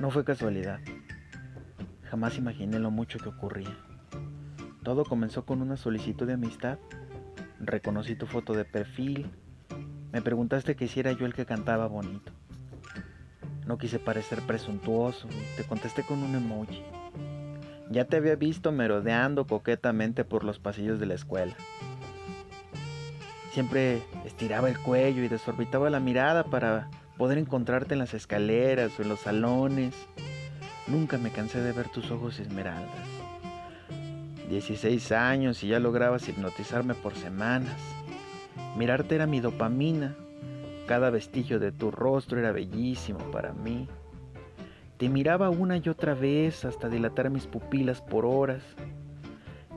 No fue casualidad. Jamás imaginé lo mucho que ocurría. Todo comenzó con una solicitud de amistad. Reconocí tu foto de perfil. Me preguntaste que si era yo el que cantaba bonito. No quise parecer presuntuoso te contesté con un emoji. Ya te había visto merodeando coquetamente por los pasillos de la escuela. Siempre estiraba el cuello y desorbitaba la mirada para poder encontrarte en las escaleras o en los salones. Nunca me cansé de ver tus ojos esmeraldas. 16 años y ya lograbas hipnotizarme por semanas. Mirarte era mi dopamina. Cada vestigio de tu rostro era bellísimo para mí. Te miraba una y otra vez hasta dilatar mis pupilas por horas.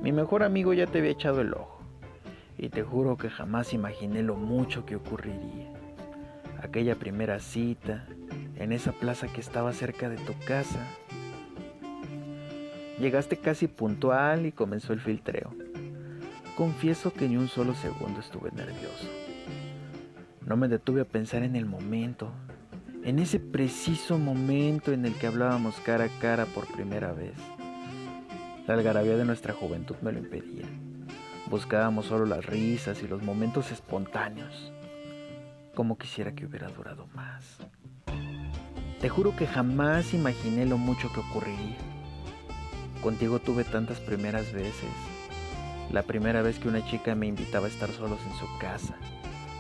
Mi mejor amigo ya te había echado el ojo. Y te juro que jamás imaginé lo mucho que ocurriría aquella primera cita, en esa plaza que estaba cerca de tu casa. Llegaste casi puntual y comenzó el filtreo. Confieso que ni un solo segundo estuve nervioso. No me detuve a pensar en el momento, en ese preciso momento en el que hablábamos cara a cara por primera vez. La algarabía de nuestra juventud me lo impedía. Buscábamos solo las risas y los momentos espontáneos como quisiera que hubiera durado más. Te juro que jamás imaginé lo mucho que ocurriría. Contigo tuve tantas primeras veces. La primera vez que una chica me invitaba a estar solos en su casa.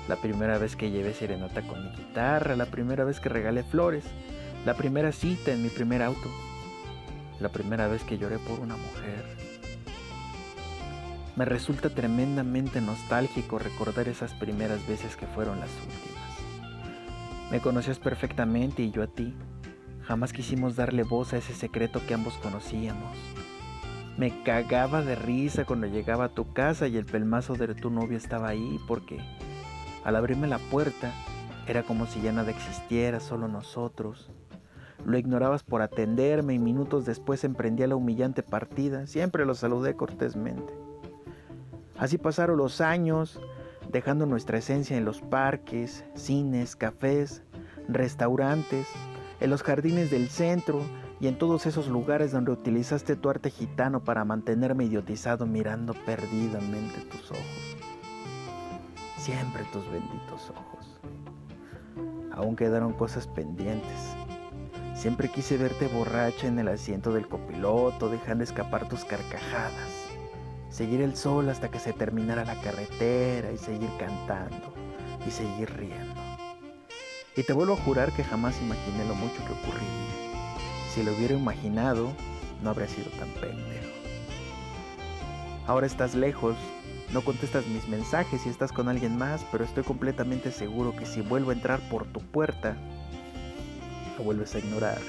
La primera vez que llevé serenata con mi guitarra. La primera vez que regalé flores. La primera cita en mi primer auto. La primera vez que lloré por una mujer. Me resulta tremendamente nostálgico recordar esas primeras veces que fueron las últimas. Me conocías perfectamente y yo a ti. Jamás quisimos darle voz a ese secreto que ambos conocíamos. Me cagaba de risa cuando llegaba a tu casa y el pelmazo de tu novio estaba ahí porque al abrirme la puerta era como si ya nada existiera, solo nosotros. Lo ignorabas por atenderme y minutos después emprendía la humillante partida. Siempre lo saludé cortésmente. Así pasaron los años dejando nuestra esencia en los parques, cines, cafés, restaurantes, en los jardines del centro y en todos esos lugares donde utilizaste tu arte gitano para mantenerme idiotizado mirando perdidamente tus ojos. Siempre tus benditos ojos. Aún quedaron cosas pendientes. Siempre quise verte borracha en el asiento del copiloto, dejando escapar tus carcajadas seguir el sol hasta que se terminara la carretera y seguir cantando y seguir riendo. Y te vuelvo a jurar que jamás imaginé lo mucho que ocurriría. Si lo hubiera imaginado, no habría sido tan pendejo. Ahora estás lejos, no contestas mis mensajes y estás con alguien más, pero estoy completamente seguro que si vuelvo a entrar por tu puerta, lo vuelves a ignorar.